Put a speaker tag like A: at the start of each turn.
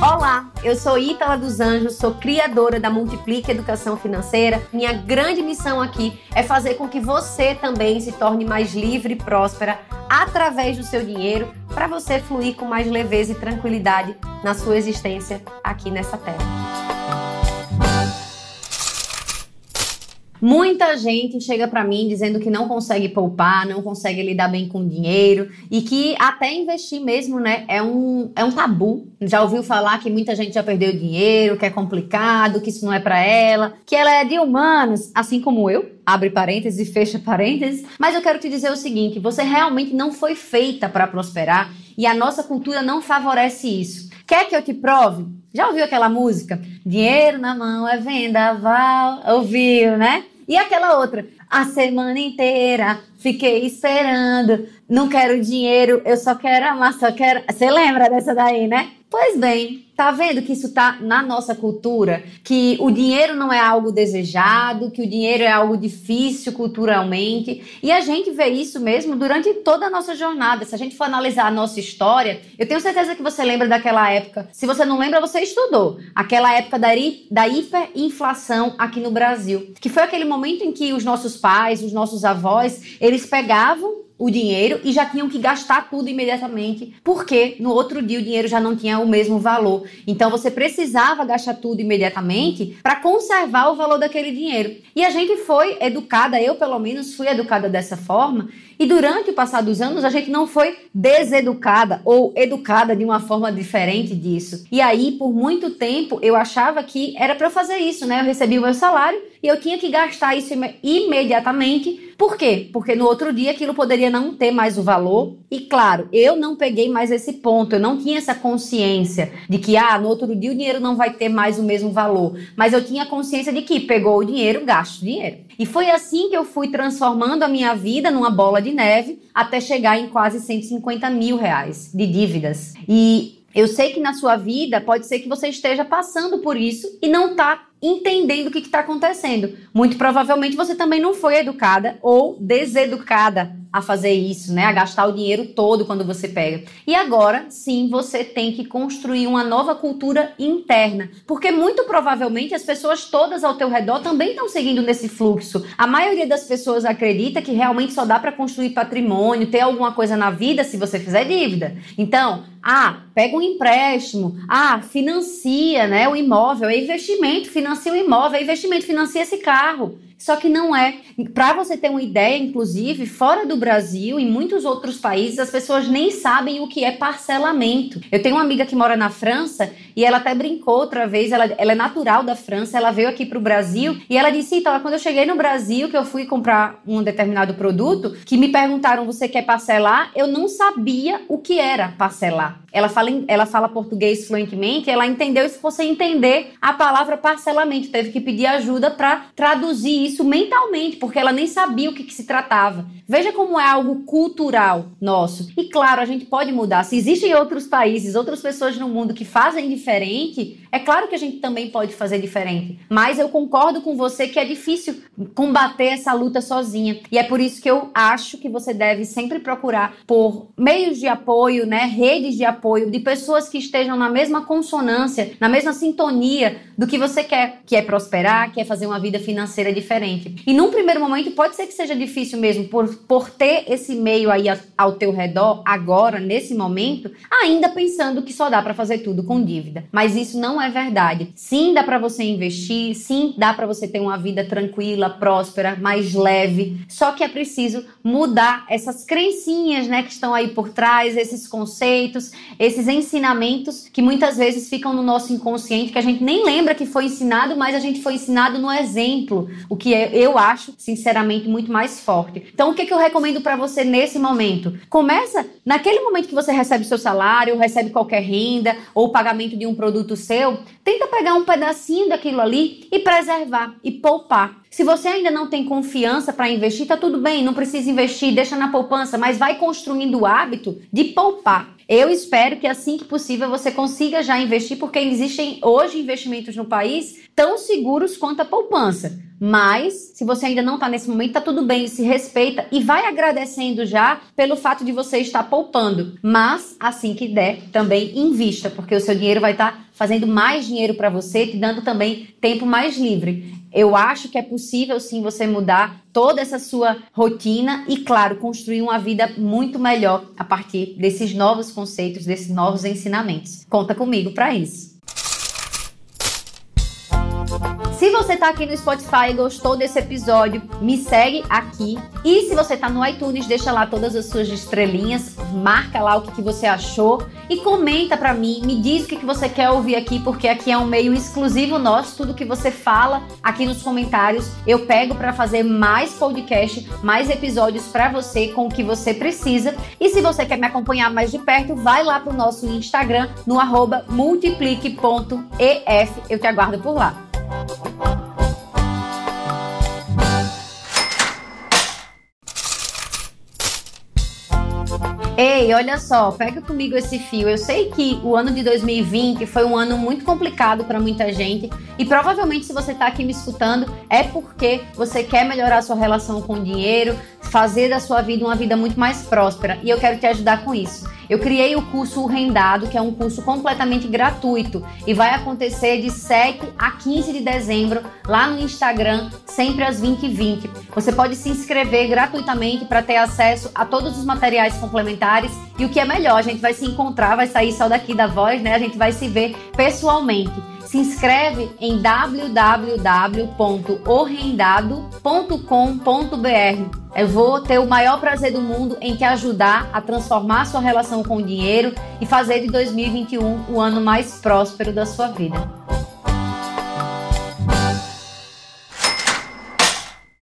A: Olá, eu sou Ítala dos Anjos, sou criadora da Multiplique Educação Financeira. Minha grande missão aqui é fazer com que você também se torne mais livre e próspera através do seu dinheiro, para você fluir com mais leveza e tranquilidade na sua existência aqui nessa terra. Muita gente chega para mim dizendo que não consegue poupar, não consegue lidar bem com dinheiro e que até investir mesmo, né, é um, é um tabu. Já ouviu falar que muita gente já perdeu dinheiro, que é complicado, que isso não é para ela, que ela é de humanos, assim como eu. Abre parênteses e fecha parênteses. Mas eu quero te dizer o seguinte: você realmente não foi feita para prosperar e a nossa cultura não favorece isso. Quer que eu te prove? Já ouviu aquela música? Dinheiro na mão é vendaval. Ouviu, né? E aquela outra, a semana inteira fiquei esperando, não quero dinheiro, eu só quero amar, só quero. Você lembra dessa daí, né? Pois bem, tá vendo que isso tá na nossa cultura? Que o dinheiro não é algo desejado, que o dinheiro é algo difícil culturalmente. E a gente vê isso mesmo durante toda a nossa jornada. Se a gente for analisar a nossa história, eu tenho certeza que você lembra daquela época. Se você não lembra, você estudou. Aquela época da, da hiperinflação aqui no Brasil. Que foi aquele momento em que os nossos pais, os nossos avós, eles pegavam o dinheiro e já tinham que gastar tudo imediatamente, porque no outro dia o dinheiro já não tinha o mesmo valor. Então você precisava gastar tudo imediatamente para conservar o valor daquele dinheiro. E a gente foi educada, eu pelo menos fui educada dessa forma, e durante o passar dos anos, a gente não foi deseducada ou educada de uma forma diferente disso. E aí, por muito tempo, eu achava que era para fazer isso, né? Eu recebia o meu salário e eu tinha que gastar isso imediatamente. Por quê? Porque no outro dia aquilo poderia não ter mais o valor. E claro, eu não peguei mais esse ponto, eu não tinha essa consciência de que, ah, no outro dia o dinheiro não vai ter mais o mesmo valor. Mas eu tinha consciência de que pegou o dinheiro, gasto o dinheiro. E foi assim que eu fui transformando a minha vida numa bola de neve até chegar em quase 150 mil reais de dívidas. E eu sei que na sua vida pode ser que você esteja passando por isso e não está entendendo o que está acontecendo. Muito provavelmente você também não foi educada ou deseducada a fazer isso, né? A gastar o dinheiro todo quando você pega. E agora, sim, você tem que construir uma nova cultura interna, porque muito provavelmente as pessoas todas ao teu redor também estão seguindo nesse fluxo. A maioria das pessoas acredita que realmente só dá para construir patrimônio, ter alguma coisa na vida se você fizer dívida. Então, ah, pega um empréstimo, ah, financia, né, o imóvel, é investimento, financia o imóvel, é investimento, financia esse carro. Só que não é. Para você ter uma ideia, inclusive, fora do Brasil, em muitos outros países, as pessoas nem sabem o que é parcelamento. Eu tenho uma amiga que mora na França e ela até brincou outra vez, ela, ela é natural da França, ela veio aqui para o Brasil e ela disse: então, quando eu cheguei no Brasil, que eu fui comprar um determinado produto, que me perguntaram: você quer parcelar? Eu não sabia o que era parcelar. Ela fala, ela fala português fluentemente, ela entendeu se você entender a palavra parcelamento. Teve que pedir ajuda para traduzir isso mentalmente, porque ela nem sabia o que, que, se tratava. Veja como é algo cultural nosso. E claro, a gente pode mudar. Se existem outros países, outras pessoas no mundo que fazem diferente, é claro que a gente também pode fazer diferente. Mas eu concordo com você que é difícil combater essa luta sozinha. E é por isso que eu acho que você deve sempre procurar por meios de apoio, né, redes de apoio de pessoas que estejam na mesma consonância, na mesma sintonia do que você quer, que é prosperar, que é fazer uma vida financeira diferente. E num primeiro momento pode ser que seja difícil mesmo por, por ter esse meio aí ao teu redor agora, nesse momento, ainda pensando que só dá para fazer tudo com dívida. Mas isso não é verdade. Sim, dá para você investir, sim, dá para você ter uma vida tranquila, próspera, mais leve. Só que é preciso mudar essas crencinhas, né, que estão aí por trás, esses conceitos, esses ensinamentos que muitas vezes ficam no nosso inconsciente, que a gente nem lembra que foi ensinado, mas a gente foi ensinado no exemplo, o que é, eu acho, sinceramente, muito mais forte. Então, o que, que eu recomendo para você nesse momento? Começa naquele momento que você recebe seu salário, recebe qualquer renda ou pagamento de um produto seu, tenta pegar um pedacinho daquilo ali e preservar e poupar. Se você ainda não tem confiança para investir, tá tudo bem, não precisa investir, deixa na poupança, mas vai construindo o hábito de poupar. Eu espero que assim que possível você consiga já investir, porque existem hoje investimentos no país tão seguros quanto a poupança. Mas, se você ainda não está nesse momento, tá tudo bem, se respeita e vai agradecendo já pelo fato de você estar poupando. Mas, assim que der, também invista, porque o seu dinheiro vai estar tá fazendo mais dinheiro para você, te dando também tempo mais livre. Eu acho que é possível sim você mudar toda essa sua rotina e, claro, construir uma vida muito melhor a partir desses novos conceitos, desses novos ensinamentos. Conta comigo para isso. Se você tá aqui no Spotify e gostou desse episódio, me segue aqui. E se você tá no iTunes, deixa lá todas as suas estrelinhas, marca lá o que, que você achou e comenta para mim, me diz o que, que você quer ouvir aqui, porque aqui é um meio exclusivo nosso, tudo que você fala aqui nos comentários, eu pego para fazer mais podcast, mais episódios para você com o que você precisa. E se você quer me acompanhar mais de perto, vai lá pro nosso Instagram no multiplique.ef. Eu te aguardo por lá. Ei, olha só, pega comigo esse fio. Eu sei que o ano de 2020 foi um ano muito complicado para muita gente e provavelmente se você está aqui me escutando é porque você quer melhorar a sua relação com o dinheiro, fazer da sua vida uma vida muito mais próspera e eu quero te ajudar com isso. Eu criei o curso Rendado, que é um curso completamente gratuito e vai acontecer de 7 a 15 de dezembro lá no Instagram, sempre às 20h20. Você pode se inscrever gratuitamente para ter acesso a todos os materiais complementares e o que é melhor, a gente vai se encontrar, vai sair só daqui da voz, né? A gente vai se ver pessoalmente se inscreve em www.orrendado.com.br. Eu vou ter o maior prazer do mundo em te ajudar a transformar sua relação com o dinheiro e fazer de 2021 o ano mais próspero da sua vida.